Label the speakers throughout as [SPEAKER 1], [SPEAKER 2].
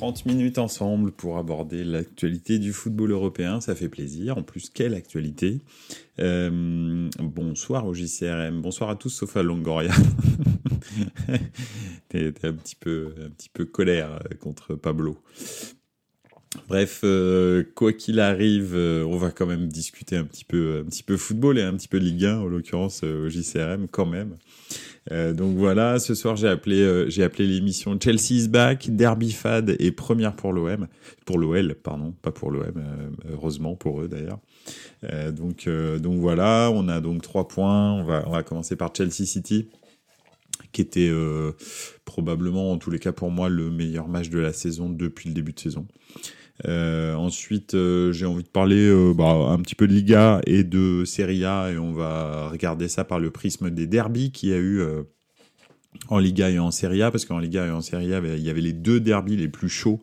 [SPEAKER 1] 30 minutes ensemble pour aborder l'actualité du football européen, ça fait plaisir. En plus, quelle actualité euh, Bonsoir au JCRM, bonsoir à tous sauf à Longoria. T'es un petit peu, colère contre Pablo. Bref, euh, quoi qu'il arrive, euh, on va quand même discuter un petit peu, un petit peu football et un petit peu Ligue 1, en l'occurrence euh, au JCRM quand même. Euh, donc voilà, ce soir j'ai appelé, euh, j'ai appelé l'émission Chelsea is back, Derby Fad et première pour l'OM, pour l'OL, pardon, pas pour l'OM, euh, heureusement pour eux d'ailleurs. donc donc voilà, on a donc trois points. On va on va commencer par Chelsea City qui était probablement en tous les cas pour moi le meilleur match de la saison depuis le début de saison. Euh, ensuite, euh, j'ai envie de parler euh, bah, un petit peu de Liga et de Serie A, et on va regarder ça par le prisme des derbies qu'il y a eu en Liga et en Serie A, parce qu'en Liga et en Serie A, il y avait les deux derbies les plus chauds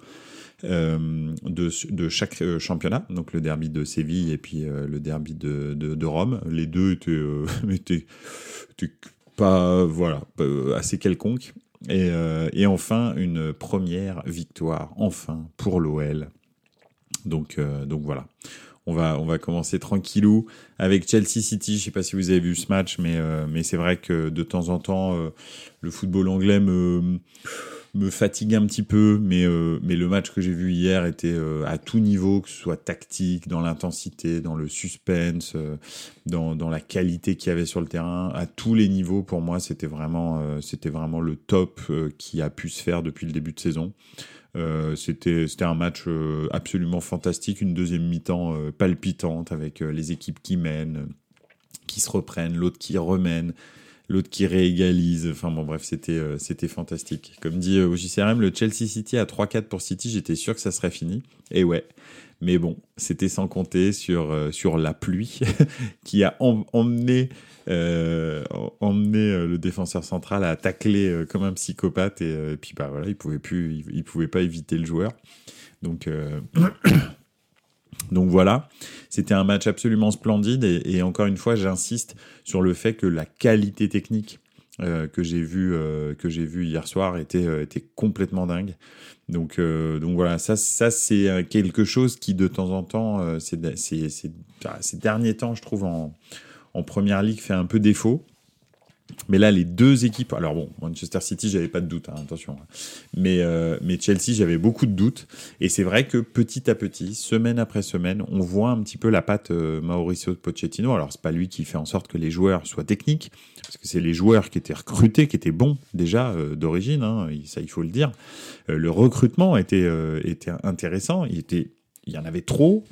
[SPEAKER 1] de, chaque championnat, donc le derby de Séville et puis le derby de, Rome. Les deux étaient pas, voilà, assez quelconques. Et, et, enfin, une première victoire, enfin, pour l'OL donc, euh, donc voilà. On va, on va commencer tranquillou avec Chelsea City. Je sais pas si vous avez vu ce match, mais, euh, mais c'est vrai que de temps en temps, euh, le football anglais me, me fatigue un petit peu. Mais, mais le match que j'ai vu hier était à tout niveau, que ce soit tactique, dans l'intensité, dans le suspense, dans, dans la qualité qu'il y avait sur le terrain. À tous les niveaux, pour moi, c'était vraiment, c'était vraiment le top qui a pu se faire depuis le début de saison. Euh, c'était un match euh, absolument fantastique, une deuxième mi-temps euh, palpitante avec les équipes qui mènent, qui se reprennent, l'autre qui remène, l'autre qui réégalise. Enfin bon, bref, c'était c'était fantastique. Comme dit au JCRM, le Chelsea City à 3-4 pour City, j'étais sûr que ça serait fini. Et ouais. Mais bon, c'était sans compter sur, sur la pluie qui a emmené euh, emmener euh, le défenseur central à tacler euh, comme un psychopathe et, puis bah voilà, il pouvait il, pouvait pas éviter le joueur. Donc donc voilà, c'était un match absolument splendide et, encore une fois, j'insiste sur le fait que la qualité technique que j'ai vu que j'ai vu hier soir était était complètement dingue. Donc donc voilà, ça ça c'est quelque chose qui de temps en temps c'est ces derniers temps je trouve en en première ligue fait un peu défaut. Mais là, les deux équipes. Alors bon, Manchester City, j'avais pas de doute, hein, attention. Hein. Mais, euh, mais Chelsea, j'avais beaucoup de doutes. Et c'est vrai que petit à petit, semaine après semaine, on voit un petit peu la patte euh, Mauricio Pochettino. Alors c'est pas lui qui fait en sorte que les joueurs soient techniques, c'est les joueurs qui étaient recrutés, qui étaient bons déjà euh, d'origine. Hein, ça, il faut le dire. le recrutement était était intéressant. Il y en avait trop.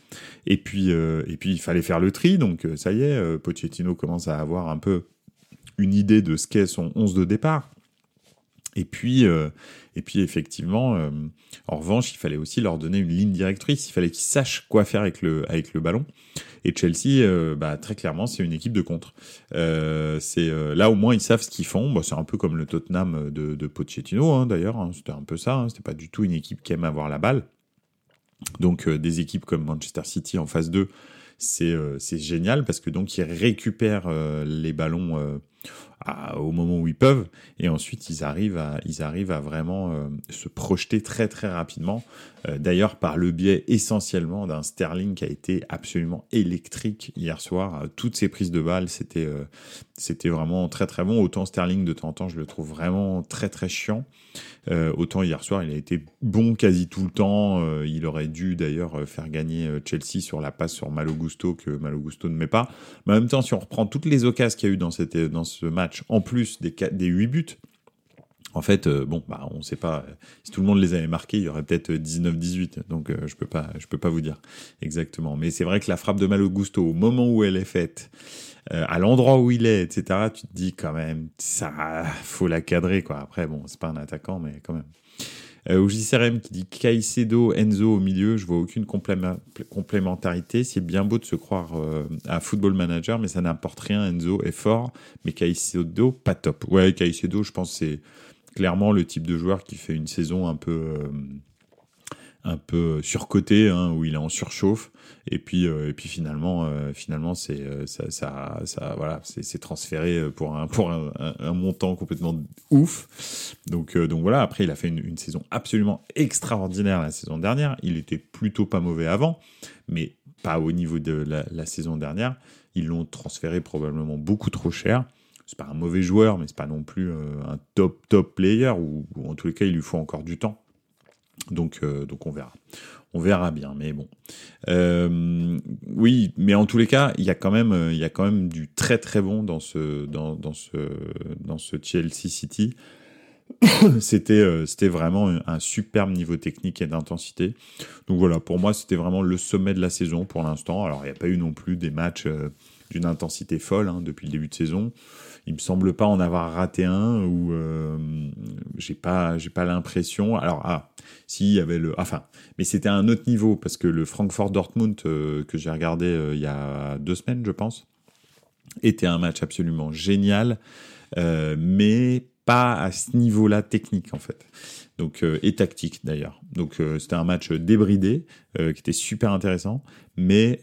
[SPEAKER 1] Et puis, euh, il fallait faire le tri. Donc, euh, ça y est, euh, Pochettino commence à avoir un peu une idée de ce qu'est son 11 de départ. Et puis, et puis effectivement, en revanche, il fallait aussi leur donner une ligne directrice. Il fallait qu'ils sachent quoi faire avec le, avec le ballon. Et Chelsea, bah, très clairement, c'est une équipe de contre. c'est là au moins ils savent ce qu'ils font. Bah, c'est un peu comme le Tottenham de, Pochettino, hein, d'ailleurs. Hein. C'était un peu ça. Hein. C'était pas du tout une équipe qui aime avoir la balle. Donc euh, des équipes comme Manchester City en phase 2, c'est génial parce que donc ils récupèrent euh, les ballons euh, au moment où ils peuvent. Et ensuite ils arrivent à ils arrivent à vraiment euh, se projeter très très rapidement. Euh, d'ailleurs par le biais essentiellement d'un Sterling qui a été absolument électrique hier soir. Toutes ses prises de balles c'était euh, c'était vraiment très très bon. Autant Sterling de temps en temps je le trouve vraiment très très chiant. Autant hier soir il a été bon quasi tout le temps. Il aurait dû d'ailleurs faire gagner Chelsea sur la passe sur Malo Gusto que Malo Gusto ne met pas. Mais en même temps si on reprend toutes les occasions qu'il y a eu dans cette dans ce match en plus des, des 8 buts, en fait, euh, bon, bah, on sait pas. Si tout le monde les avait marqués, il y aurait peut-être 19-18. Donc, euh, je peux pas, je peux pas vous dire exactement. Mais c'est vrai que la frappe de Malo Gusto, au moment où elle est faite, euh, à l'endroit où il est, etc., tu te dis quand même, ça, faut la cadrer, quoi. Après, bon, c'est pas un attaquant, mais quand même. Euh, au JCRM qui dit Caicedo, Enzo au milieu, je vois aucune complémentarité. C'est bien beau de se croire à football manager, mais ça n'importe rien. Enzo est fort, mais Caicedo, pas top. Ouais, Caicedo, je pense c'est clairement le type de joueur qui fait une saison un peu un peu surcoté, hein, où il est en surchauffe, et puis euh, et puis finalement euh, finalement c'est euh, ça, ça, ça voilà c'est transféré pour un pour un, montant complètement ouf. Donc donc voilà. Après il a fait une, saison absolument extraordinaire la saison dernière. Il était plutôt pas mauvais avant, mais pas au niveau de la, la saison dernière. Ils l'ont transféré probablement beaucoup trop cher c'est pas un mauvais joueur, mais c'est pas non plus un top top player ou, ou, en tous les cas il lui faut encore du temps. Donc, euh, donc on verra. On verra bien, mais bon. Euh, oui, mais en tous les cas, il y a quand même, il y a quand même du très très bon dans ce, dans, ce, dans ce Chelsea City. c'était, euh, c'était vraiment un, superbe niveau technique et d'intensité. Donc voilà, pour moi, c'était vraiment le sommet de la saison pour l'instant. Alors, il n'y a pas eu non plus des matchs d'une intensité folle hein, depuis le début de saison. Il me semble pas en avoir raté un où euh, j'ai pas j'ai pas l'impression. Alors ah si il y avait le enfin mais c'était un autre niveau parce que le Frankfurt Dortmund euh, que j'ai regardé euh, il y a deux semaines je pense était un match absolument génial mais pas à ce niveau-là technique en fait donc euh, et tactique d'ailleurs. Donc euh, c'était un match débridé euh, qui était super intéressant, mais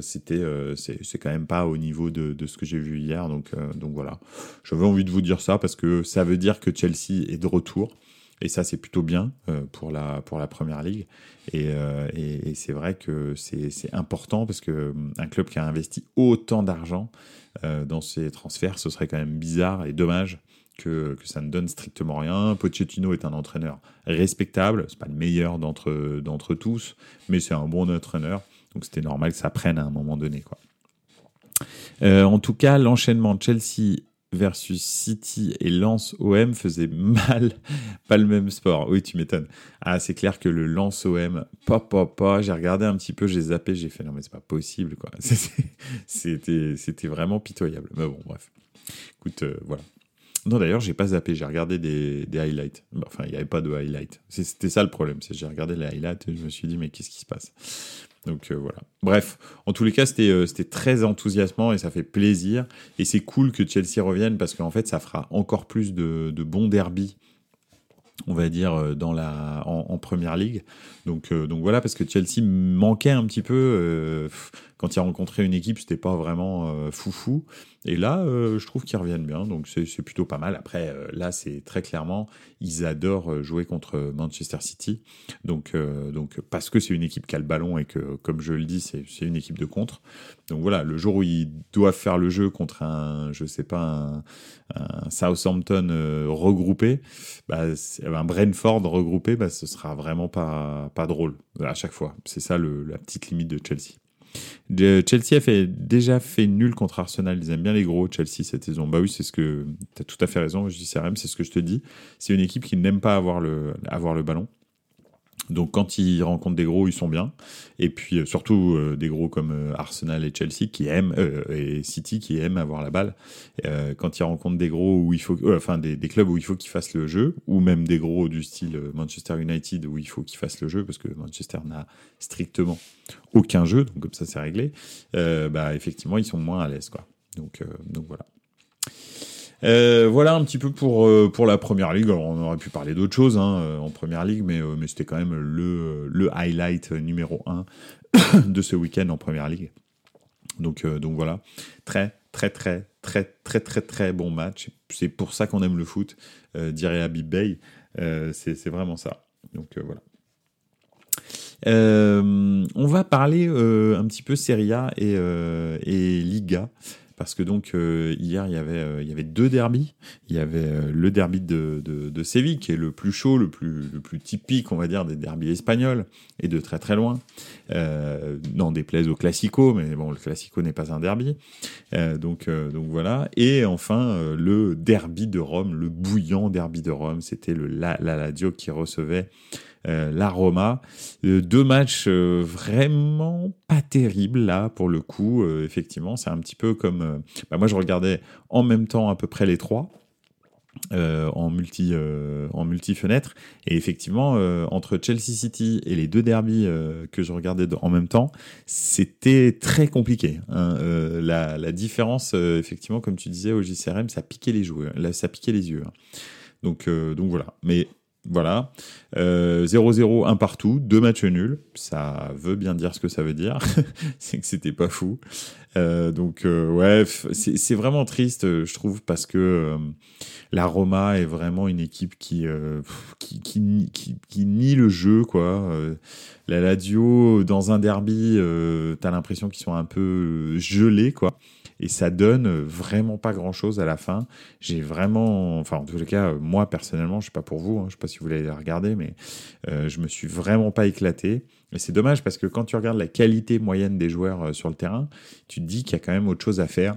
[SPEAKER 1] c'était c'est quand même pas au niveau de, de ce que j'ai vu hier. Donc donc voilà, j'avais envie de vous dire ça parce que ça veut dire que Chelsea est de retour. Et ça, c'est plutôt bien pour, la, pour la première ligue. Et, et, et c'est vrai que c'est important parce que un club qui a investi autant d'argent dans ses transferts, ce serait quand même bizarre et dommage que, ça ne donne strictement rien. Pochettino est un entraîneur respectable, c'est pas le meilleur d'entre d'entre tous, mais c'est un bon entraîneur, donc c'était normal que ça prenne à un moment donné. Quoi. Euh, en tout cas, l'enchaînement Chelsea versus City et Lens OM faisait mal, pas le même sport. Oui, tu m'étonnes. Ah, c'est clair que le Lens OM, pas, pas, pas, j'ai regardé un petit peu, j'ai zappé, j'ai fait non, mais c'est pas possible, quoi. C'était, c'était vraiment pitoyable. Mais bon, bref. Écoute, euh, voilà. Non, d'ailleurs, j'ai pas zappé, j'ai regardé des, highlights. Enfin, il n'y avait pas de highlights. C'était ça le problème, c'est j'ai regardé les highlights et je me suis dit, mais qu'est-ce qui se passe? Donc euh, voilà. Bref, en tous les cas, c'était euh, c'était très enthousiasmant et ça fait plaisir. Et c'est cool que Chelsea revienne parce qu'en fait, ça fera encore plus de, bons derbies on va dire, euh, dans la, en, première ligue. Donc, donc voilà, parce que Chelsea manquait un petit peu. Quand il a rencontré une équipe, c'était pas vraiment foufou. Et là, euh, je trouve qu'ils reviennent bien, donc c'est plutôt pas mal. Après, euh, là, c'est très clairement, ils adorent euh, jouer contre Manchester City. Donc, donc parce que c'est une équipe qui a le ballon et que, comme je le dis, c'est une équipe de contre. Donc voilà, le jour où ils doivent faire le jeu contre un, je sais pas, un, Southampton regroupé, bah, un Brentford regroupé, bah, ce sera vraiment pas, pas drôle à chaque fois. C'est ça la petite limite de Chelsea. Chelsea a déjà fait nul contre Arsenal. Ils aiment bien les gros, Chelsea, cette saison. Bah oui, c'est ce que. Tu as tout à fait raison, je dis CRM, c'est ce que je te dis. C'est une équipe qui n'aime pas avoir le ballon. Donc quand ils rencontrent des gros, ils sont bien. Et puis euh, surtout euh, des gros comme euh, Arsenal et Chelsea qui aiment et City qui aiment avoir la balle. quand ils rencontrent des gros où il faut, enfin des, des, clubs où il faut qu'ils fassent le jeu, ou même des gros du style Manchester United où il faut qu'ils fassent le jeu parce que Manchester n'a strictement aucun jeu, donc comme ça c'est réglé. bah effectivement ils sont moins à l'aise quoi. Donc donc voilà. Euh, voilà un petit peu pour euh, pour la première ligue. Alors on aurait pu parler d'autres choses hein, euh, en première ligue, mais c'était quand même le le highlight numéro un de ce week-end en première ligue. Donc donc voilà, très très très très très très très bon match. C'est pour ça qu'on aime le foot, dirait Habib Bey. c'est vraiment ça. Donc voilà. on va parler un petit peu Serie A et Liga parce que donc euh, hier il y avait euh, il y avait deux derbys. Il y avait euh, le derby de, de, de, Séville qui est le plus chaud, le plus le plus typique on va dire des derbys espagnols et de très très loin. Euh, non déplaise au classico, mais bon le classico n'est pas un derby. donc donc voilà. Et enfin le derby de Rome, le bouillant derby de Rome, c'était le la, la Lazio qui recevait euh, la Roma. Euh, deux matchs euh, vraiment pas terribles là pour le coup. effectivement, c'est un petit peu comme. Bah, moi, je regardais en même temps à peu près les trois. Euh, en multi euh, en multi fenêtre et effectivement euh, entre Chelsea City et les deux derbies que je regardais en même temps c'était très compliqué hein. la, différence effectivement comme tu disais au JCRM ça piquait les joueurs ça piquait les yeux hein. donc donc voilà mais voilà. 0-0, un partout, deux matchs nuls. Ça veut bien dire ce que ça veut dire. c'est que c'était pas fou. donc, ouais, c'est vraiment triste, je trouve, parce que la Roma est vraiment une équipe qui, euh, qui, qui, qui, nie le jeu, quoi. Euh, la Lazio, dans un derby, euh, t'as l'impression qu'ils sont un peu gelés, quoi. Et ça donne vraiment pas grand chose à la fin. J'ai vraiment, enfin, en tous les cas, moi, personnellement, je sais pas pour vous, hein, je sais pas si vous voulez regarder, mais je me suis vraiment pas éclaté. Et c'est dommage parce que quand tu regardes la qualité moyenne des joueurs sur le terrain, tu te dis qu'il y a quand même autre chose à faire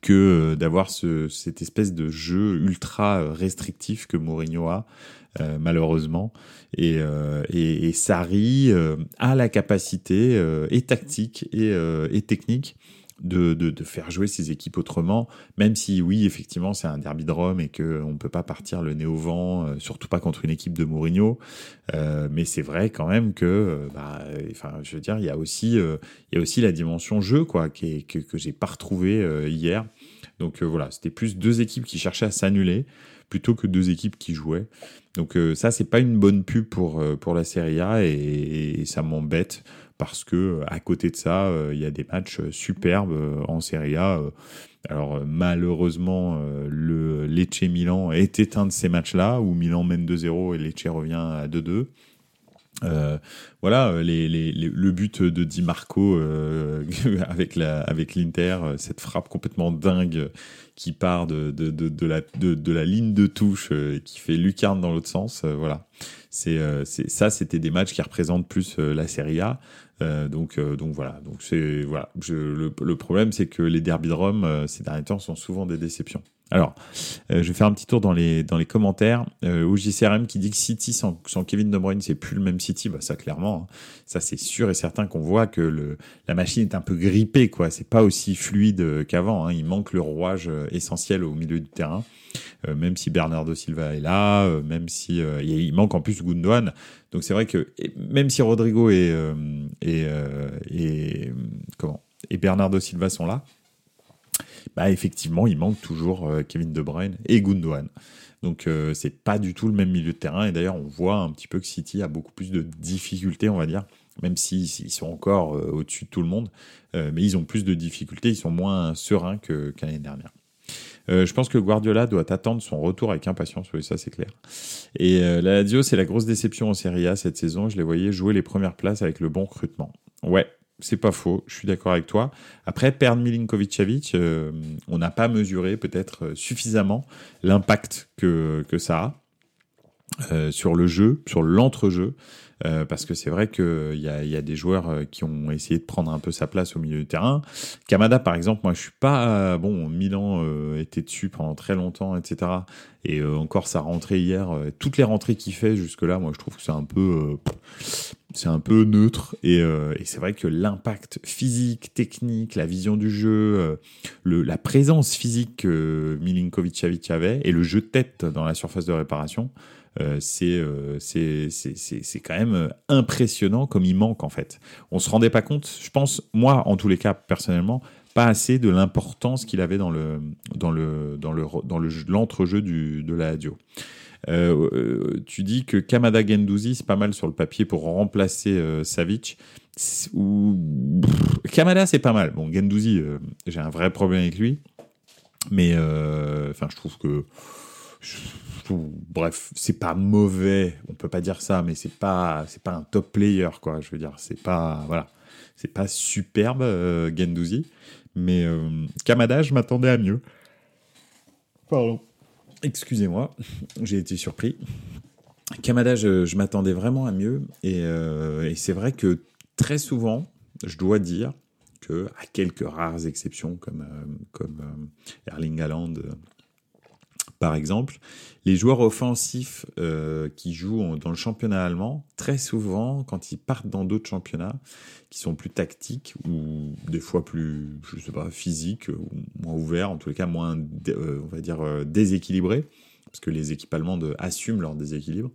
[SPEAKER 1] que euh, d'avoir ce, cette espèce de jeu ultra euh, restrictif que Mourinho a, euh, malheureusement. Et, euh, et, Sarri a la capacité, et tactique et technique, de, faire jouer ses équipes autrement, même si oui, effectivement, c'est un derby de Rome et qu'on ne peut pas partir le nez au vent, euh, surtout pas contre une équipe de Mourinho. Euh, mais c'est vrai quand même que, euh, bah, enfin, je veux dire, il y a aussi, y a aussi la dimension jeu, quoi, que, que j'ai pas retrouvé hier. Donc voilà, c'était plus deux équipes qui cherchaient à s'annuler plutôt que deux équipes qui jouaient. Donc ça, c'est pas une bonne pub pour, la Serie A et ça m'embête parce que euh, à côté de ça, euh, il y a des matchs euh, superbes en Serie A. Alors malheureusement, le Lecce Milan est un de ces matchs-là où Milan mène 2-0 et Lecce revient à 2-2. Euh, voilà, le but de Di Marco avec la avec l'Inter, cette frappe complètement dingue qui part de, de, la, de, la ligne de touche et qui fait lucarne dans l'autre sens. voilà, c'est ça, c'était des matchs qui représentent plus la Serie A. Euh, donc, euh, donc voilà. Donc c'est voilà. Le, problème, c'est que les derby de Rome euh, ces derniers temps sont souvent des déceptions. Alors, je vais faire un petit tour dans les commentaires. Euh, JCRM qui dit que City sans, Kevin De Bruyne, c'est plus le même City. Bah ça clairement, hein. ça c'est sûr et certain qu'on voit que la machine est un peu grippée quoi. C'est pas aussi fluide qu'avant. Hein. Il manque le rouage essentiel au milieu du terrain. Euh, même si Bernardo Silva est là, euh, même si euh, il manque en plus Gundogan. Donc c'est vrai que même si Rodrigo et Bernardo Silva sont là, bah effectivement il manque toujours Kevin De Bruyne et Gundogan. Donc c'est pas du tout le même milieu de terrain et d'ailleurs on voit un petit peu que City a beaucoup plus de difficultés on va dire même s'ils sont encore au-dessus de tout le monde, mais ils ont plus de difficultés, ils sont moins sereins qu'année l'année dernière. Euh, je pense que Guardiola doit attendre son retour avec impatience, oui, ça c'est clair. Et euh, la Lazio, c'est la grosse déception en Serie A cette saison. Je les voyais jouer les premières places avec le bon recrutement. Ouais, c'est pas faux, je suis d'accord avec toi. Après, perdre Milinkovic-Savic, euh, on n'a pas mesuré peut-être suffisamment l'impact que, que ça a sur le jeu, sur l'entrejeu. Euh, parce que c'est vrai qu'il y a, y a des joueurs euh, qui ont essayé de prendre un peu sa place au milieu du terrain. Kamada, par exemple, moi je suis pas bon. Milan euh, était dessus pendant très longtemps, etc. Et encore sa rentrée hier, toutes les rentrées qu'il fait jusque là, moi je trouve que c'est un peu c'est un peu neutre et, et c'est vrai que l'impact physique, technique, la vision du jeu, le, la présence physique que Milinkovic avait et le jeu de tête dans la surface de réparation, euh, euh, c'est quand même euh, impressionnant comme il manque en fait. On se rendait pas compte, je pense, moi en tous les cas personnellement, pas assez de l'importance qu'il avait dans le dans le dans le dans le l'entrejeu de la radio. Euh, tu dis que Kamada Gendouzi c'est pas mal sur le papier pour remplacer euh, Savic. Kamada c'est pas mal. Bon Gendouzi, j'ai un vrai problème avec lui, mais enfin je trouve que bref, c'est pas mauvais, on peut pas dire ça, mais c'est pas, pas un top player, quoi. Je veux dire, c'est pas, voilà, pas superbe, euh, Gendouzi, mais euh, Kamada, je m'attendais à mieux. Pardon. Excusez-moi, j'ai été surpris. Kamada, je, m'attendais vraiment à mieux, euh, et, c'est vrai que très souvent, je dois dire que, à quelques rares exceptions comme, comme Erling Haaland par exemple, les joueurs offensifs euh, qui jouent dans le championnat allemand, très souvent, quand ils partent dans d'autres championnats, qui sont plus tactiques ou des fois plus, je sais pas, physiques, ou moins ouverts, en tous les cas moins, euh, on va dire, euh, déséquilibrés, parce que les équipes allemandes assument leur déséquilibre.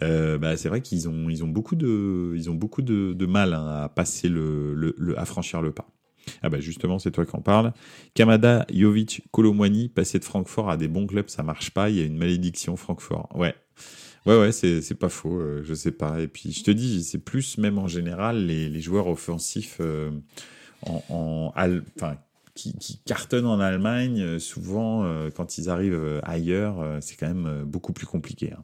[SPEAKER 1] bah, c'est vrai qu'ils ont, ils ont beaucoup de, ils ont beaucoup de, mal hein, à passer le, le, à franchir le pas. Ah bah justement, c'est toi qui en parles. Kamada, Jovic, Colomwani, passer de Francfort à des bons clubs, ça marche pas. Il y a une malédiction Francfort. Ouais. Ouais, ouais, c'est pas faux, euh, je sais pas. Et puis, je te dis, c'est plus, même en général, les, les joueurs offensifs euh, en, en enfin, qui, qui, cartonnent en Allemagne, euh, souvent, quand ils arrivent ailleurs, c'est quand même beaucoup plus compliqué. Hein.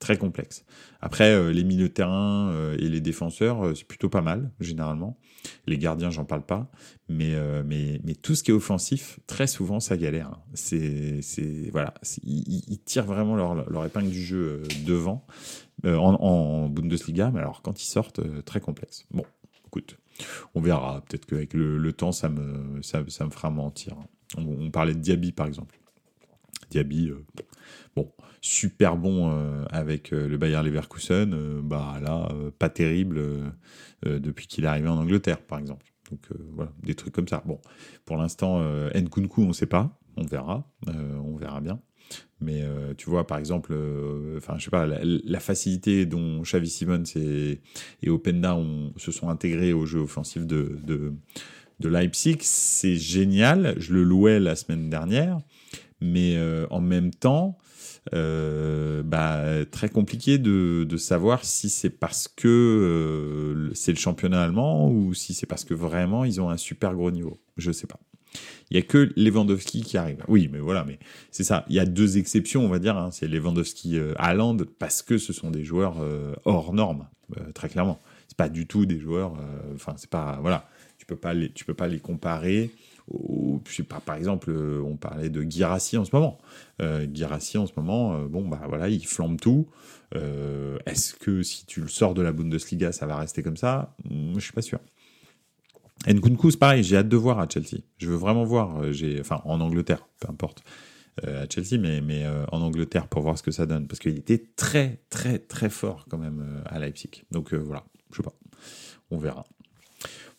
[SPEAKER 1] Très complexe. Après, les milieux de terrain et les défenseurs, c'est plutôt pas mal, généralement. Les gardiens, j'en parle pas. Mais, euh, mais, mais tout ce qui est offensif, très souvent, ça galère. Hein. C'est, c'est, voilà, ils, tirent vraiment leur, leur, épingle du jeu euh, devant euh, en, Bundesliga. Mais alors, quand ils sortent, très complexe. Bon, écoute, on verra. Peut-être qu'avec le, temps, ça me, ça, ça me fera mentir. On, parlait de Diaby, par exemple. Diaby, bon, super bon avec le Bayer Leverkusen. bah là, pas terrible euh, depuis qu'il est arrivé en Angleterre, par exemple. Donc euh, voilà, des trucs comme ça. Bon, pour l'instant, euh, Nkunku, on ne sait pas, on verra, on verra bien. Mais tu vois, par exemple, enfin, je sais pas, la, facilité dont Xavi Simons et, et Openda se sont intégrés au jeu offensif de, de Leipzig, c'est génial. Je le louais la semaine dernière, mais en même temps, euh, bah, très compliqué de, de savoir si c'est parce que euh, c'est le championnat allemand ou si c'est parce que vraiment ils ont un super gros niveau. Je sais pas. Il y a que Lewandowski qui arrive. Oui, mais voilà, mais c'est ça. Il y a deux exceptions, on va dire. Hein. C'est Lewandowski, euh, Haaland, parce que ce sont des joueurs euh, hors normes, très clairement. C'est pas du tout des joueurs. Enfin, c'est pas voilà. Tu peux pas les, tu peux pas les comparer pas, par exemple, euh, on parlait de Girassi en ce moment. Euh, en ce moment, euh, bon, bah voilà, il flambe tout. Euh, est-ce que si tu le sors de la Bundesliga, ça va rester comme ça? Je suis pas sûr. Nkunku, c'est pareil, j'ai hâte de voir à Chelsea. Je veux vraiment voir, enfin, en Angleterre, peu importe, à Chelsea, mais, mais en Angleterre pour voir ce que ça donne. Parce qu'il était très, très, très fort quand même à Leipzig. Donc voilà, je sais pas. On verra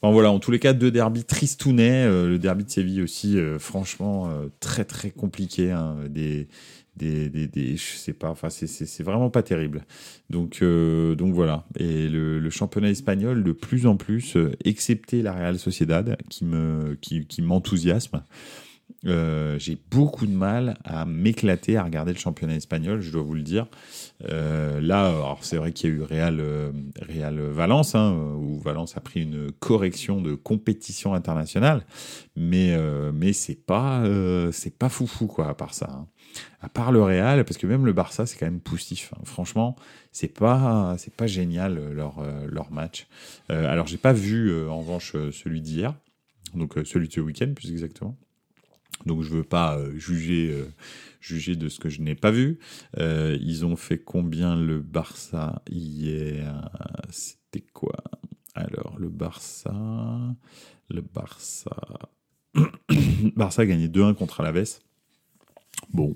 [SPEAKER 1] voilà, en tous les cas, deux derbys tristounets. Euh, le derby de Séville aussi, euh, franchement, euh, très très compliqué. Hein, des, des, des, des, je sais pas, enfin, c'est vraiment pas terrible. Donc, donc voilà. Et le, le, championnat espagnol, de plus en plus, excepté la Real Sociedad, qui me, qui, qui m'enthousiasme. Euh, j'ai beaucoup de mal à m'éclater à regarder le championnat espagnol, je dois vous le dire. Euh, là, c'est vrai qu'il y a eu Real, euh, Real Valence, hein, où Valence a pris une correction de compétition internationale, mais c'est pas pas foufou quoi à part ça. Hein. À part le Real, parce que même le Barça c'est quand même poussif. Hein. Franchement, c'est pas c'est pas génial leur leur match. alors j'ai pas vu en revanche celui d'hier, donc celui de ce week-end plus exactement. Donc je veux pas euh, juger, euh, juger de ce que je n'ai pas vu. Euh, ils ont fait combien le Barça hier? C'était quoi? Alors le Barça, le Barça, Barça a gagné 2-1 contre Alaves. Bon,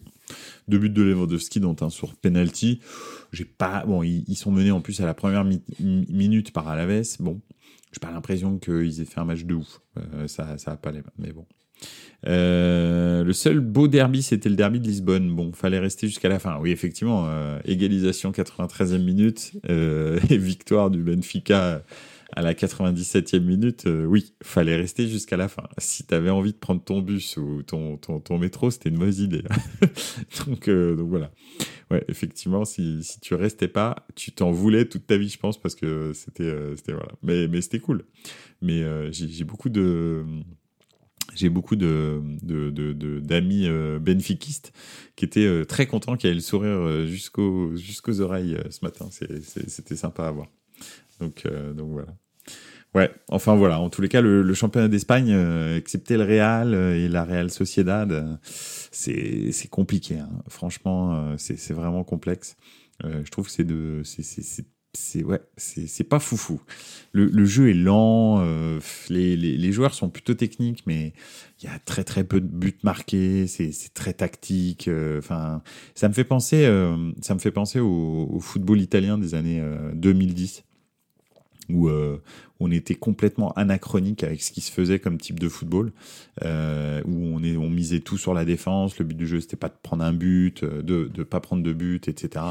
[SPEAKER 1] deux buts de Lewandowski dont un sur penalty. J'ai pas bon, ils, sont menés en plus à la première minute par Alaves. Bon, j'ai pas l'impression qu'ils aient fait un match de ouf. ça, ça a pas les mais bon. Euh, le seul beau derby, c'était le derby de Lisbonne. Bon, fallait rester jusqu'à la fin. Oui, effectivement, euh, égalisation 93e minute euh, et victoire du Benfica à la 97e minute. oui, fallait rester jusqu'à la fin. Si t'avais envie de prendre ton bus ou ton, métro, c'était une mauvaise idée. donc, voilà. Ouais, effectivement, si, tu restais pas, tu t'en voulais toute ta vie, je pense, parce que c'était c'était voilà. Mais mais c'était cool. Mais j'ai beaucoup de j'ai beaucoup de, d'amis euh, benfiquistes qui étaient euh, très contents, qui avaient le sourire euh, jusqu'aux, jusqu'aux oreilles ce matin. c'était sympa à voir. Donc, donc voilà. Ouais, enfin voilà. En tous les cas, le, championnat d'Espagne, excepté le Real et la Real Sociedad, c'est, compliqué. Hein. Franchement, c'est, vraiment complexe. je trouve que c'est de, c'est, c'est ouais, c'est pas foufou. Le, le, jeu est lent, euh, les, les, les, joueurs sont plutôt techniques, mais il y a très très peu de buts marqués, c'est très tactique. Euh, enfin, ça me fait penser, euh, ça me fait penser au, au, football italien des années 2010 où euh, on était complètement anachronique avec ce qui se faisait comme type de football, euh, où on, est, on misait tout sur la défense. Le but du jeu, c'était pas de prendre un but, euh, de ne pas prendre de but, etc.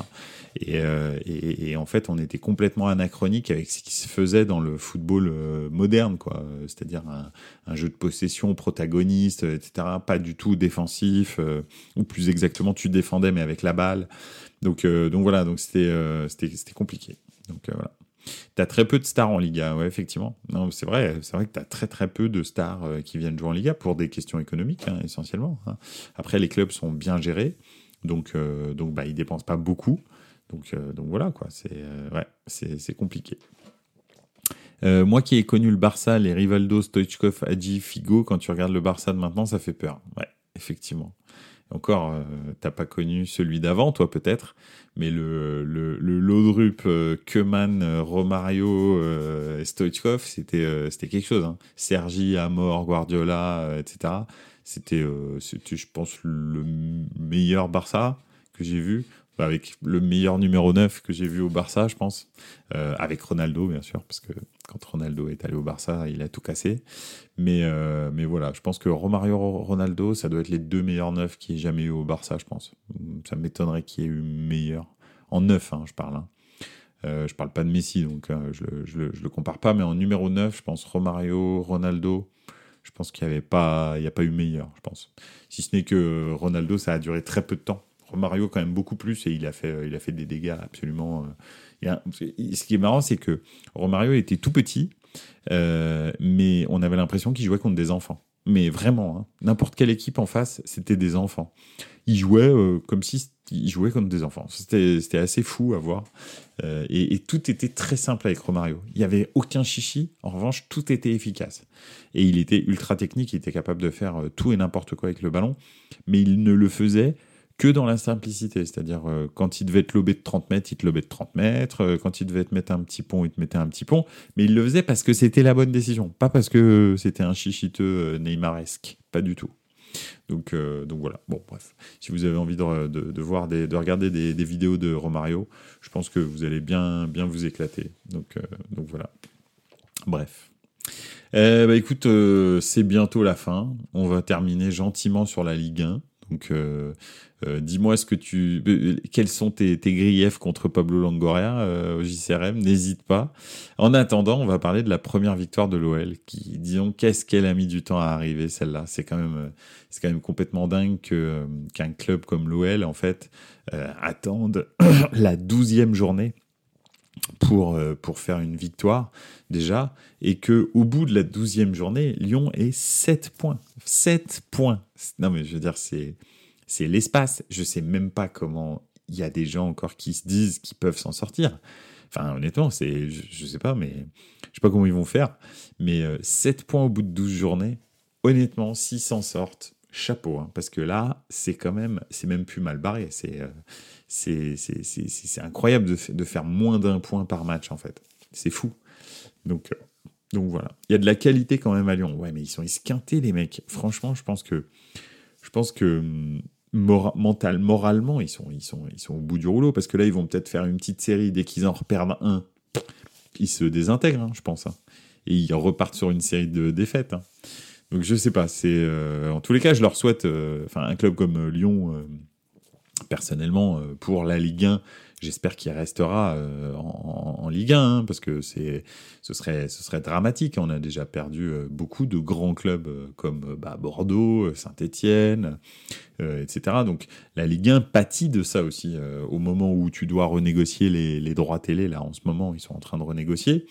[SPEAKER 1] Et, en fait, on était complètement anachronique avec ce qui se faisait dans le football moderne, quoi. C'est-à-dire un, jeu de possession protagoniste, etc. Pas du tout défensif, ou plus exactement, tu défendais mais avec la balle. Donc, donc voilà, donc c'était c'était compliqué. Donc voilà. T'as très peu de stars en Liga, ouais, effectivement. C'est vrai, c'est vrai que t'as très très peu de stars euh, qui viennent jouer en Liga pour des questions économiques, hein, essentiellement. Hein. Après, les clubs sont bien gérés, donc, euh, donc bah, ils dépensent pas beaucoup. Donc, euh, donc voilà, quoi. C'est ouais, c'est compliqué. moi qui ai connu le Barça, les Rivaldo, Stoichkov, Hadji, Figo, quand tu regardes le Barça de maintenant, ça fait peur. Ouais, effectivement. Encore, euh, t'as pas connu celui d'avant, toi peut-être, mais le, le, le Lodrup, euh, Keman, euh, Romario, Stoichkov, c'était c'était quelque chose. Hein. Sergi, Amor, Guardiola, etc. C'était, c'était, je pense, le meilleur Barça que j'ai vu avec le meilleur numéro 9 que j'ai vu au Barça, je pense, euh, avec Ronaldo, bien sûr, parce que quand Ronaldo est allé au Barça, il a tout cassé. Mais, euh, mais voilà, je pense que Romario Ronaldo, ça doit être les deux meilleurs neufs qu'il ait jamais eu au Barça, je pense. Ça m'étonnerait qu'il y ait eu meilleur. En neuf, hein, je parle. Hein. Euh, je parle pas de Messi, donc euh, je, je, je, le compare pas, mais en numéro 9, je pense Romario, Ronaldo, je pense qu'il n'y a pas eu meilleur, je pense. Si ce n'est que Ronaldo, ça a duré très peu de temps Mario quand même beaucoup plus et il a fait, euh, il a fait des dégâts absolument. Euh, ce qui est marrant, c'est que Romario était tout petit, euh, mais on avait l'impression qu'il jouait contre des enfants. Mais vraiment, hein, n'importe quelle équipe en face, c'était des enfants. Il jouait comme si il jouait comme des enfants. C'était assez fou à voir. et, et, tout était très simple avec Romario. Il n'y avait aucun chichi. En revanche, tout était efficace. Et il était ultra technique. Il était capable de faire tout et n'importe quoi avec le ballon. Mais il ne le faisait que dans la simplicité. C'est-à-dire, euh, quand il devait te lober de 30 mètres, il te lobait de 30 mètres. Euh, quand il devait te mettre un petit pont, il te mettait un petit pont. Mais il le faisait parce que c'était la bonne décision. Pas parce que c'était un chichiteux euh, Neymaresque. Pas du tout. Donc, donc voilà. Bon, bref. Si vous avez envie de, de, voir des, de regarder des, des, vidéos de Romario, je pense que vous allez bien, bien vous éclater. Donc, donc voilà. Bref. Bah, écoute, c'est bientôt la fin. On va terminer gentiment sur la Ligue 1. Donc, euh, dis-moi ce que tu, euh, quels sont tes, griefs contre Pablo Longoria euh, au JCRM. N'hésite pas. En attendant, on va parler de la première victoire de l'OL. Qui, disons, qu'est-ce qu'elle a mis du temps à arriver celle-là? C'est quand même, c'est quand même complètement dingue que qu'un club comme l'OL en fait attende la douzième journée pour, pour faire une victoire déjà, et que au bout de la douzième journée, Lyon est 7 points. 7 points. Non mais je veux dire, c'est c'est l'espace. Je sais même pas comment il y a des gens encore qui se disent qu'ils peuvent s'en sortir. Enfin, honnêtement, c'est, je, je, sais pas, mais je sais pas comment ils vont faire. Mais 7 euh, points au bout de 12 journées, honnêtement, s'ils s'en sortent, chapeau. Hein, parce que là, c'est quand même, c'est même plus mal barré. C'est, euh, c'est, c'est, incroyable de, de, faire moins d'un point par match, en fait. C'est fou. Donc, euh, donc voilà. Il y a de la qualité quand même à Lyon. Ouais, mais ils sont esquintés, les mecs. Franchement, je pense que, je pense que hum, mental, moralement, ils sont, ils, sont, ils sont au bout du rouleau parce que là, ils vont peut-être faire une petite série dès qu'ils en reperdent un. Ils se désintègrent, hein, je pense. Hein. et ils repartent sur une série de défaites. Hein. Donc je sais pas. C'est euh, en tous les cas, je leur souhaite. Euh, enfin, un club comme euh, Lyon, personnellement, pour la Ligue 1, J'espère qu'il restera euh, en, Ligue 1 hein, parce que ce serait, ce serait dramatique. On a déjà perdu euh, beaucoup de grands clubs euh, comme bah, Bordeaux, Saint-Étienne, etc. Donc la Ligue 1 pâtit de ça aussi. au moment où tu dois renégocier les, droits télé, là en ce moment ils sont en train de renégocier.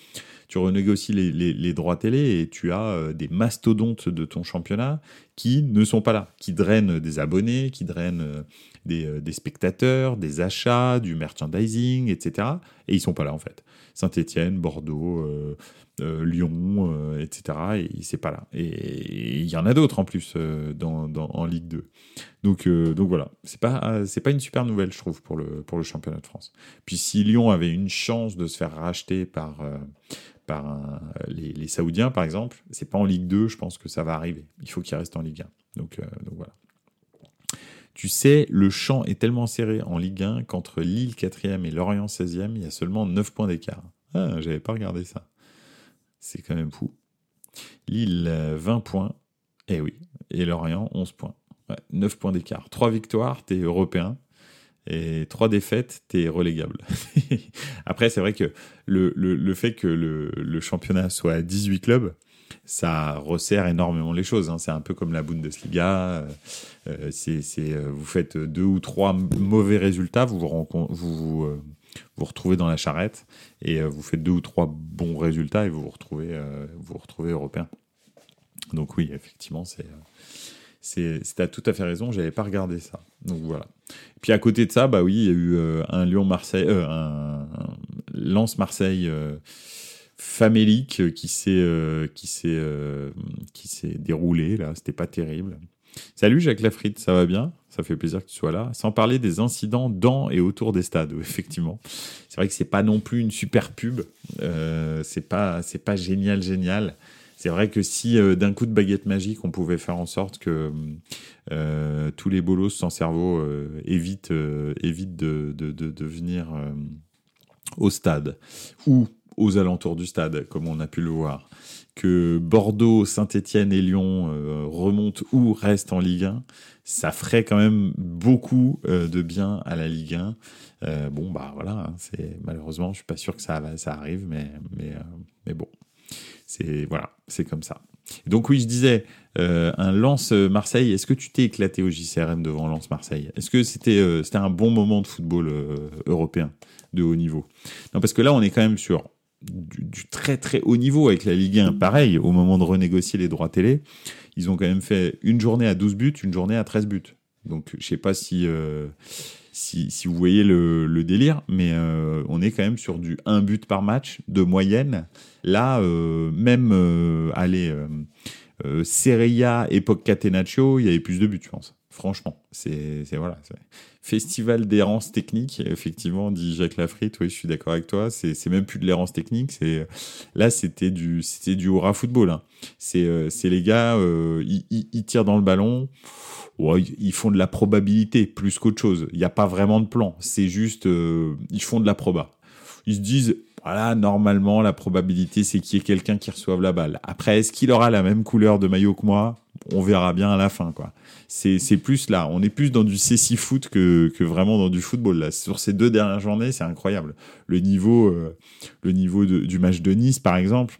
[SPEAKER 1] Tu renégocies les droits télé et tu as des mastodontes de ton championnat qui ne sont pas là, qui drainent des abonnés, qui drainent des, des spectateurs, des achats, du merchandising, etc. Et ils sont pas là en fait. Saint-Étienne, Bordeaux, euh, Lyon, euh, etc. Et c'est pas là. Et il y en a d'autres en plus euh, dans, en Ligue 2. Donc, donc voilà, c'est pas, c'est pas une super nouvelle, je trouve, pour le, pour le championnat de France. Puis si Lyon avait une chance de se faire racheter par, par les, les, Saoudiens, par exemple, c'est pas en Ligue 2, je pense que ça va arriver. Il faut qu'il reste en Ligue 1. Donc, donc voilà. Tu sais, le champ est tellement serré en Ligue 1 qu'entre Lille 4e et Lorient 16e, il y a seulement 9 points d'écart. Ah, j'avais pas regardé ça. C'est quand même fou. Lille, 20 points. Eh oui. Et Lorient, 11 points. 9 points d'écart. 3 victoires, t'es européen. Et 3 défaites, t'es relégable. Après, c'est vrai que le, fait que le, le, championnat soit à 18 clubs, ça resserre énormément les choses. Hein. C'est un peu comme la Bundesliga. Euh, c'est, euh, vous faites deux ou trois mauvais résultats, vous euh, vous retrouvez dans la charrette et euh, vous faites deux ou trois bons résultats et vous vous retrouvez, euh, vous, retrouvez européen. Donc oui, effectivement, c'est c'est as tout à fait raison, j'avais pas regardé ça. Donc voilà. Puis à côté de ça, bah oui, il y a eu euh, un Lyon Marseille, un, Lance Marseille famélique qui s'est qui s'est qui s'est déroulé là. C'était pas terrible. Salut Jacques Lafritte, ça va bien? Ça fait plaisir que tu sois là. Sans parler des incidents dans et autour des stades, effectivement. C'est vrai que c'est pas non plus une super pub. Euh, c'est pas, c'est pas génial, génial. C'est vrai que si euh, d'un coup de baguette magique, on pouvait faire en sorte que euh, tous les bolos sans cerveau évitent, évitent de, de, de venir au stade ou aux alentours du stade, comme on a pu le voir, que Bordeaux, Saint-Étienne et Lyon euh, remontent ou restent en Ligue 1, ça ferait quand même beaucoup euh, de bien à la Ligue 1. Euh, bon, bah voilà, hein, c'est malheureusement, je suis pas sûr que ça, ça arrive, mais, mais, mais bon, c'est voilà, comme ça. donc oui, je disais, un Lance Marseille. Est-ce que tu t'es éclaté au JCRM devant Lance Marseille Est-ce que c'était c'était un bon moment de football européen de haut niveau? Non, parce que là, on est quand même sur du, très très haut niveau avec la Ligue 1. Pareil, au moment de renégocier les droits télé, ils ont quand même fait une journée à 12 buts, une journée à 13 buts. Donc je sais pas si, euh, si, si, vous voyez le, le délire, mais euh, on est quand même sur du 1 but par match de moyenne. Là, euh, même, euh, allez, Serie A, époque Catenaccio, il y avait plus de buts, je pense. Franchement, c'est voilà. Festival d'errance technique, effectivement, dit Jacques Lafritte. Oui, je suis d'accord avec toi. C'est même plus de l'errance technique. C'est là, c'était du c'était du aura football. Hein. C'est euh, les gars, euh, ils, ils, tirent dans le ballon. Ouais, ils font de la probabilité plus qu'autre chose. Il n'y a pas vraiment de plan. C'est juste, euh, ils font de la proba. Ils se disent, voilà, normalement, la probabilité, c'est qu'il y ait quelqu'un qui reçoive la balle. Après, est-ce qu'il aura la même couleur de maillot que moi? On verra bien à la fin, quoi. C'est, plus là. On est plus dans du C6 foot que, que vraiment dans du football, là. Sur ces deux dernières journées, c'est incroyable. Le niveau, euh, le niveau du match de Nice, par exemple,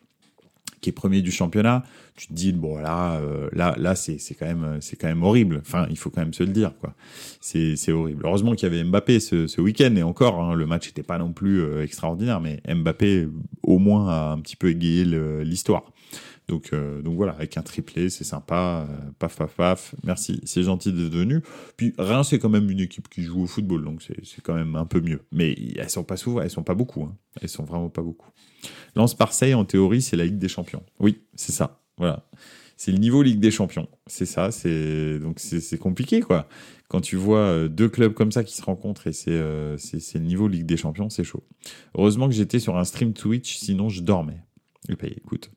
[SPEAKER 1] qui est premier du championnat, tu te dis bon là euh, là là c'est quand même c'est quand même horrible. Enfin, il faut quand même se le dire quoi. C'est c'est horrible. Heureusement qu'il y avait Mbappé ce, ce week-end et encore hein, le match n'était pas non plus euh, extraordinaire, mais Mbappé au moins a un petit peu égayé l'histoire. Donc, euh, donc voilà, avec un triplé, c'est sympa. paf, paf, paf. Merci, c'est gentil d'être venu. Puis Reims, c'est quand même une équipe qui joue au football, donc c'est quand même un peu mieux. Mais elles sont pas souvent, elles sont pas beaucoup. Hein. Elles sont vraiment pas beaucoup. Lance Marseille, en théorie, c'est la Ligue des Champions. Oui, c'est ça. Voilà. C'est le niveau Ligue des Champions. C'est ça. C'est donc c'est compliqué quoi. Quand tu vois euh, deux clubs comme ça qui se rencontrent et c'est euh, le niveau Ligue des Champions, c'est chaud. Heureusement que j'étais sur un stream Twitch, sinon je dormais. Et bah écoute,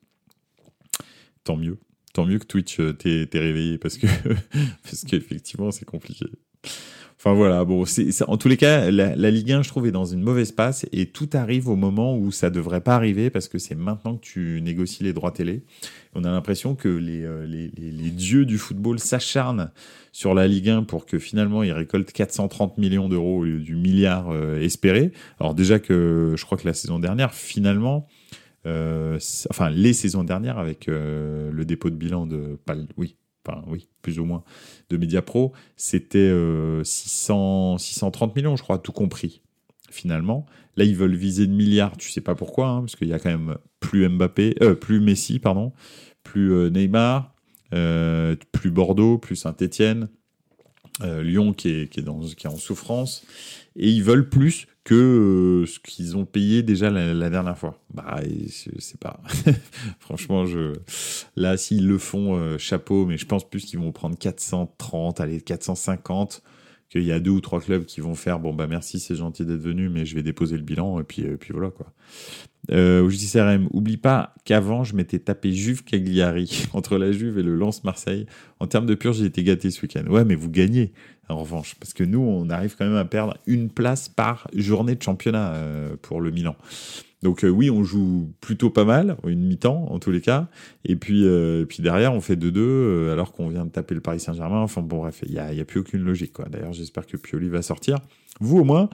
[SPEAKER 1] tant mieux. Tant mieux que Twitch euh, t'es réveillé parce que parce qu'effectivement c'est compliqué. Enfin voilà, bon, c'est en tous les cas, la, Ligue 1, je trouve, est dans une mauvaise passe et tout arrive au moment où ça devrait pas arriver parce que c'est maintenant que tu négocies les droits télé. On a l'impression que les, euh, les, dieux du football s'acharnent sur la Ligue 1 pour que finalement ils récoltent 430 millions d'euros au lieu du milliard euh, espéré. Alors déjà que je crois que la saison dernière, finalement, euh, enfin les saisons dernières avec euh, le dépôt de bilan de, oui, enfin oui, plus ou moins, de Mediapro, c'était 600, euh, 630 millions, je crois, tout compris, finalement. Là, ils veulent viser le milliard, tu sais pas pourquoi, hein, parce qu'il y a quand même plus Mbappé, plus Messi, pardon, plus Neymar, plus Bordeaux, plus Saint-Étienne, Lyon qui est, qui est en souffrance, et ils veulent plus que ce qu'ils ont payé déjà la, dernière fois. Bah, c'est pas. Franchement, je là, s'ils le font, chapeau, mais je pense plus qu'ils vont prendre 430, allez, 450 qu'il y a deux ou trois clubs qui vont faire bon bah merci c'est gentil d'être venu mais je vais déposer le bilan et puis et puis voilà quoi. Euh, au JCRM, oublie pas qu'avant je m'étais tapé Juve Cagliari entre la Juve et le Lance Marseille. En termes de pur, j'ai été gâté ce week-end. Ouais, mais vous gagnez en revanche parce que nous on arrive quand même à perdre une place par journée de championnat euh, pour le Milan. Donc euh, oui, on joue plutôt pas mal, une mi-temps en tous les cas. Et puis, euh, puis derrière, on fait 2-2 euh, alors qu'on vient de taper le Paris Saint-Germain. Enfin bon, bref, il n'y a, y a, plus aucune logique. quoi. D'ailleurs, j'espère que Pioli va sortir. Vous au moins,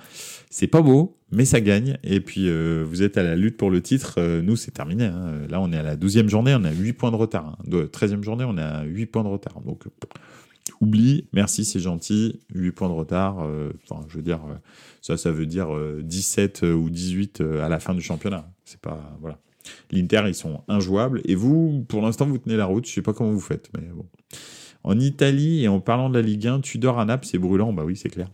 [SPEAKER 1] c'est pas beau, mais ça gagne. Et puis, vous êtes à la lutte pour le titre. nous, c'est terminé. Hein. Là, on est à la 12e journée, on a 8 points de retard. Hein. De 13e journée, on a 8 points de retard. Donc, oublie, merci, c'est gentil. 8 points de retard. Enfin, je veux dire ça, ça veut dire 17 euh, euh, ou 18 euh, à la fin du championnat. C'est pas voilà. L'Inter, ils sont injouables. Et vous, pour l'instant, vous tenez la route. Je sais pas comment vous faites, mais bon. En Italie, et en parlant de la Ligue 1, Tudor à Naples, c'est brûlant. Bah oui, c'est clair.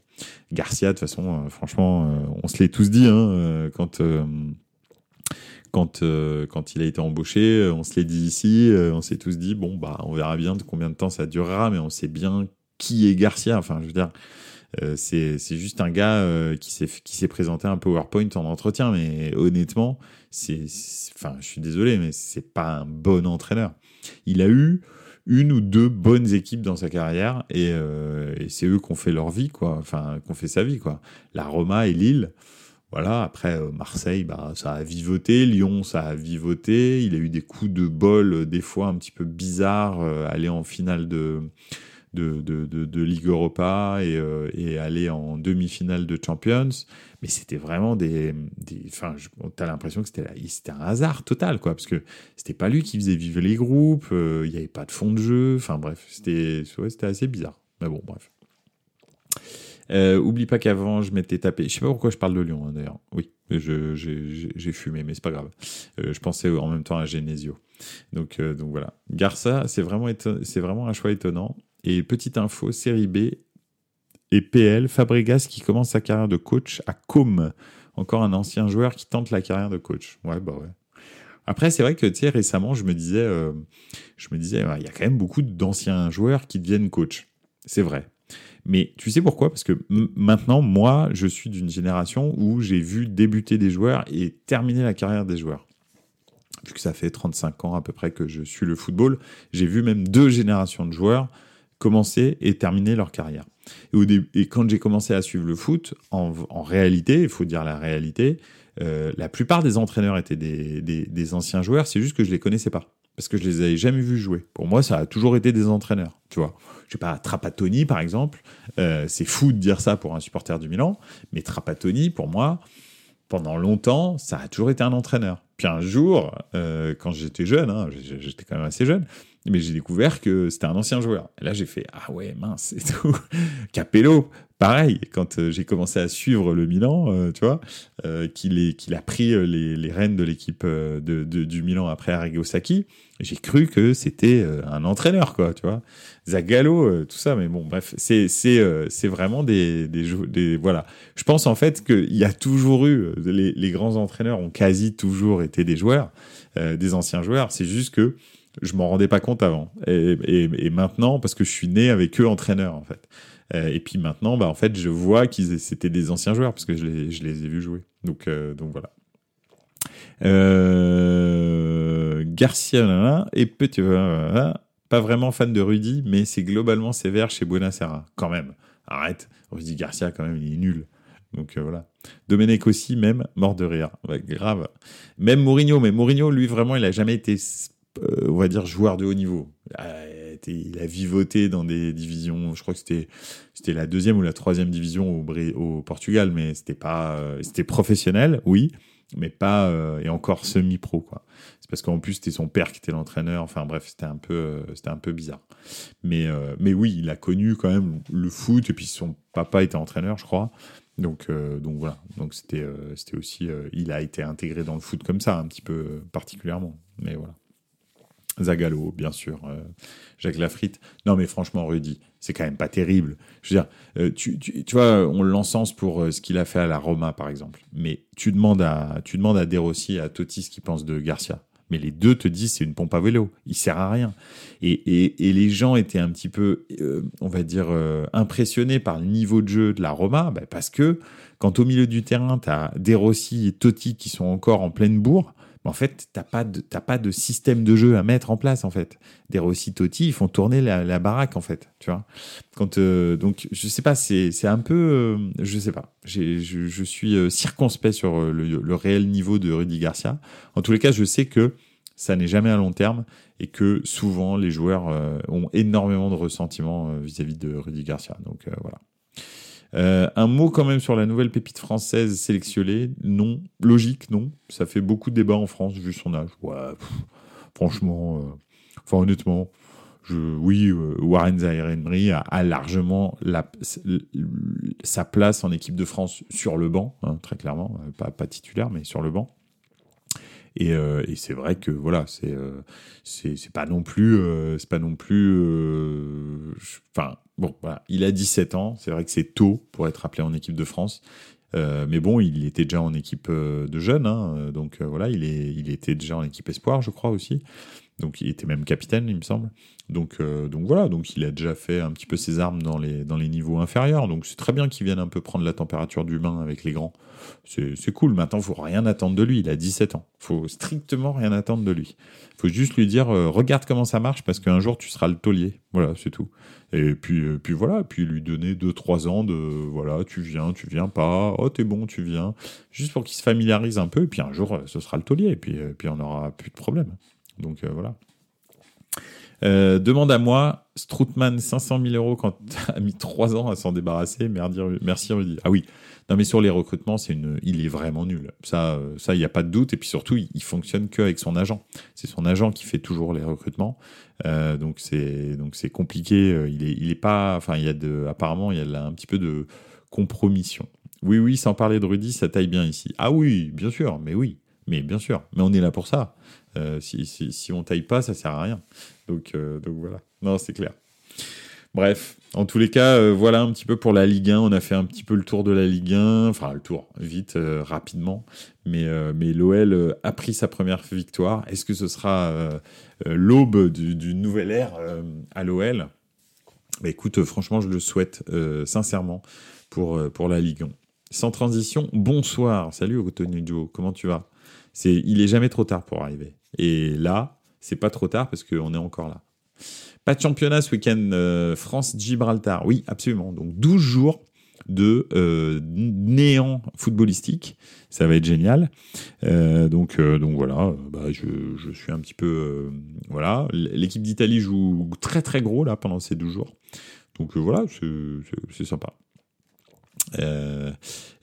[SPEAKER 1] Garcia, de toute façon, franchement, on se l'est tous dit hein, quand. Quand, quand il a été embauché, on se l'est dit ici, on s'est tous dit, bon, bah, on verra bien de combien de temps ça durera, mais on sait bien qui est Garcia. Enfin, je veux dire, euh, c'est juste un gars euh, qui s'est présenté un PowerPoint en entretien, mais honnêtement, c'est, enfin, je suis désolé, mais c'est pas un bon entraîneur. Il a eu une ou deux bonnes équipes dans sa carrière et, euh, c'est eux qui fait leur vie, quoi. Enfin, qui ont fait sa vie, quoi. La Roma et Lille. Voilà, après Marseille, bah, ça a vivoté, Lyon, ça a vivoté, il a eu des coups de bol, des fois un petit peu bizarres, aller en finale de, de, de, de, Ligue Europa et, euh, et, aller en demi-finale de Champions. Mais c'était vraiment des. Enfin, t'as l'impression que c'était un hasard total, quoi, parce que c'était pas lui qui faisait vivre les groupes, euh, il n'y avait pas de fond de jeu. Enfin, bref, c'était assez bizarre. Mais bon, bref. Euh, oublie pas qu'avant, je m'étais tapé. Je sais pas pourquoi je parle de Lyon, hein, d'ailleurs. Oui, j'ai fumé, mais c'est pas grave. je pensais en même temps à Genesio. Donc, donc voilà. Garça, c'est vraiment, vraiment un choix étonnant. Et petite info, série B et PL, Fabregas qui commence sa carrière de coach à Com. Encore un ancien joueur qui tente la carrière de coach. Ouais, bah ouais. Après, c'est vrai que tu récemment, je me disais, euh, je me disais, il y a quand même beaucoup d'anciens joueurs qui deviennent coach. C'est vrai. Mais tu sais pourquoi? Parce que maintenant, moi, je suis d'une génération où j'ai vu débuter des joueurs et terminer la carrière des joueurs vu que ça fait 35 ans à peu près que je suis le football, j'ai vu même deux générations de joueurs commencer et terminer leur carrière. Et, quand j'ai commencé à suivre le foot, en, réalité, il faut dire la réalité, euh, la plupart des entraîneurs étaient des, des, anciens joueurs, c'est juste que je les connaissais pas. Parce que je les avais jamais vus jouer. Pour moi, ça a toujours été des entraîneurs, tu vois. Je sais pas, Trapattoni, par exemple, euh, c'est fou de dire ça pour un supporter du Milan, mais Trapattoni, pour moi, pendant longtemps, ça a toujours été un entraîneur. Puis un jour, euh, quand j'étais jeune, hein, j'étais quand même assez jeune, mais j'ai découvert que c'était un ancien joueur. Et là, j'ai fait Ah ouais, mince, c'est tout. Capello, pareil, quand euh, j'ai commencé à suivre le Milan, euh, tu vois, euh, qu'il qu'il a pris les, les rênes de l'équipe de, de, du Milan après Arrigo Sacchi, j'ai cru que c'était un entraîneur, quoi, tu vois. Zagallo, tout ça, mais bon, bref, c'est c'est vraiment des, des, des, Voilà. Je pense en fait qu'il y a toujours eu. Les, les, grands entraîneurs ont quasi toujours été des joueurs, des anciens joueurs. C'est juste que je m'en rendais pas compte avant. Et, maintenant, parce que je suis né avec eux entraîneurs, en fait. Euh, et puis maintenant, bah, en fait, je vois qu'ils c'était des anciens joueurs, parce que je les, je les ai vus jouer. Donc, euh, donc voilà. Euh, Garcia, et petit, pas vraiment fan de Rudy, mais c'est globalement sévère chez Buonasera. Quand même. Arrête. Rudy Garcia, quand même, il est nul. Donc voilà. Domenech aussi, même, mort de rire. grave. Même Mourinho, mais Mourinho, lui, vraiment, il a jamais été on va dire, joueur de haut niveau. Il a vivoté dans des divisions, je crois que c'était c'était la deuxième ou la troisième division au, au Portugal, mais c'était pas euh, c'était professionnel, oui, mais pas euh, et encore semi-pro quoi. C'est parce qu'en plus c'était son père qui était l'entraîneur. Enfin bref, c'était un peu c'était un peu bizarre. Mais mais oui, il a connu quand même le foot et puis son papa était entraîneur, je crois. Donc, donc voilà. Donc c'était, c'était aussi, il a été intégré dans le foot comme ça, un petit peu particulièrement. Mais voilà. Zagallo, bien sûr. Euh, Jacques Lafritte. Non, mais franchement, Rudy, c'est quand même pas terrible. Je veux dire, euh, tu, tu, vois, on l'encense pour euh, ce qu'il a fait à la Roma, par exemple. Mais tu demandes à, tu demandes à De Rossi et à Totti ce qu'ils pensent de Garcia. Mais les deux te disent c'est une pompe à vélo, il sert à rien. Et, et, et les gens étaient un petit peu, on va dire, impressionnés par le niveau de jeu de la Roma, bah, parce que quand au milieu du terrain, tu as De Rossi et Totti qui sont encore en pleine bourre, en fait, t'as pas de pas de système de jeu à mettre en place en fait. Des Rossi ils font tourner la, baraque en fait, tu vois. Quand euh, donc je sais pas, c'est un peu, euh, je sais pas. Je, je, suis euh, circonspect sur le, réel niveau de Rudy Garcia. En tous les cas, je sais que ça n'est jamais à long terme et que souvent les joueurs ont énormément de ressentiment vis-à-vis de Rudy Garcia. Donc voilà. Euh, un mot quand même sur la nouvelle pépite française sélectionnée. Non, logique, non. Ça fait beaucoup de débats en France vu son âge. Franchement, euh, honnêtement, oui, euh, Warren Zaire a, largement la, sa place en équipe de France sur le banc, hein, très clairement, pas, titulaire, mais sur le banc. Et, c'est vrai que voilà, c'est c'est pas non plus c'est pas non plus enfin Bon, voilà, il a 17 ans, c'est vrai que c'est tôt pour être appelé en équipe de France. Euh, mais bon, il était déjà en équipe euh, de jeunes, hein, donc euh, voilà, il était déjà en équipe espoir, je crois aussi. Donc il était même capitaine, il me semble. Donc, donc voilà, donc il a déjà fait un petit peu ses armes dans les, niveaux inférieurs. Donc c'est très bien qu'il vienne un peu prendre la température du bain avec les grands. C'est cool. Maintenant, faut rien attendre de lui. Il a 17 ans. Faut strictement rien attendre de lui. Faut juste lui dire regarde comment ça marche parce qu'un jour tu seras le taulier. Voilà, c'est tout. Et puis, euh, puis voilà, puis lui donner 2-3 ans de voilà, tu viens, tu viens pas, oh t'es bon, tu viens, juste pour qu'il se familiarise un peu, et puis un jour ce sera le taulier, et euh, puis on n'aura plus de problème. Donc euh, voilà. demande à moi, Stroutman 500 000 euros quand a mis 3 ans à s'en débarrasser. Merci Rudy. Ah oui, non mais sur les recrutements, c'est une, il est vraiment nul. Ça, ça, il n'y a pas de doute. Et puis surtout, il, il fonctionne qu'avec son agent. C'est son agent qui fait toujours les recrutements. Euh, donc c'est donc c'est compliqué. Euh, il est il est pas. Enfin il y a de apparemment il y a un petit peu de compromission. Oui oui sans parler de Rudy ça taille bien ici. Ah oui bien sûr mais oui mais bien sûr mais on est là pour ça. Euh, si, si, si on taille pas ça sert à rien. Donc donc voilà non c'est clair. Bref, en tous les cas, euh, voilà un petit peu pour la Ligue 1. On a fait un petit peu le tour de la Ligue 1, enfin le tour, vite, euh, rapidement. Mais, euh, l'OL a pris sa première victoire. Est-ce que ce sera l'aube d'une du nouvelle ère à l'OL bah, Écoute, franchement, je le souhaite sincèrement pour, pour la Ligue 1. Sans transition, bonsoir. Salut Tony Joe, comment tu vas? Il est jamais trop tard pour arriver. Et là, c'est pas trop tard parce qu'on est encore là. Pas de championnat ce week-end euh, France-Gibraltar. Oui, absolument. Donc 12 jours de euh, néant footballistique. Ça va être génial. Euh, donc, donc voilà, bah, je, je, suis un petit peu... voilà, l'équipe d'Italie joue très très gros là pendant ces 12 jours. Donc voilà, c'est sympa. Euh,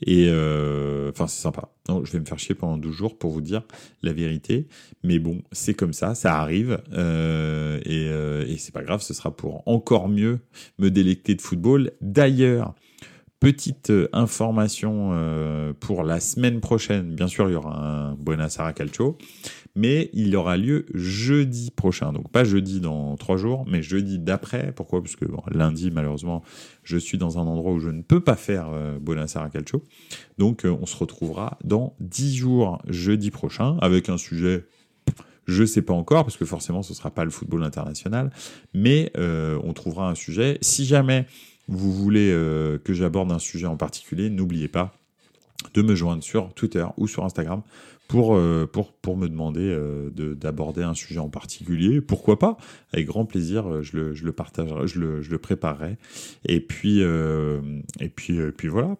[SPEAKER 1] et euh, enfin, c'est sympa. Non, je vais me faire chier pendant 12 jours pour vous dire la vérité. Mais bon, c'est comme ça, ça arrive. Euh, et, et c'est pas grave, ce sera pour encore mieux me délecter de football. D'ailleurs, Petite euh, information euh, pour la semaine prochaine. Bien sûr, il y aura un Buonasera Calcio, mais il aura lieu jeudi prochain. Donc pas jeudi dans trois jours, mais jeudi d'après. Pourquoi? Parce que lundi, malheureusement, je suis dans un endroit où je ne peux pas faire euh, Buonasera Calcio. Donc on se retrouvera dans dix jours jeudi prochain avec un sujet je sais pas encore, parce que forcément ce sera pas le football international, mais on trouvera un sujet. Si jamais vous voulez euh, que j'aborde un sujet en particulier, n'oubliez pas de me joindre sur Twitter ou sur Instagram pour, euh, me demander euh, d'aborder un sujet en particulier. Pourquoi pas? Avec grand plaisir, je le, partagerai, je le, je préparerai. Et puis, et puis voilà.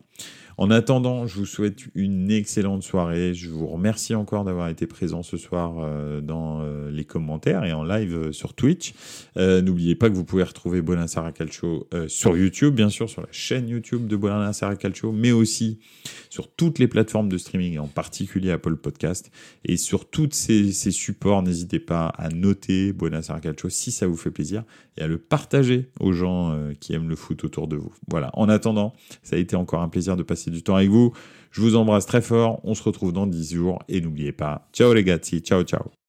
[SPEAKER 1] En attendant, je vous souhaite une excellente soirée. Je vous remercie encore d'avoir été présent ce soir euh, dans euh, les commentaires et en live euh, sur Twitch. N'oubliez pas que vous pouvez retrouver Bonasara Calcio sur YouTube, bien sûr, sur la chaîne YouTube de Bonasara Calcio, mais aussi sur toutes les plateformes de streaming, en particulier Apple Podcast. Et sur tous ces, supports, n'hésitez pas à noter Bonasara Calcio si ça vous fait plaisir et à le partager aux gens qui aiment le foot autour de vous. Voilà. En attendant, ça a été encore un plaisir de passer du temps avec vous. Je vous embrasse très fort. On se retrouve dans 10 jours. Et n'oubliez pas, ciao les gars, ciao ciao.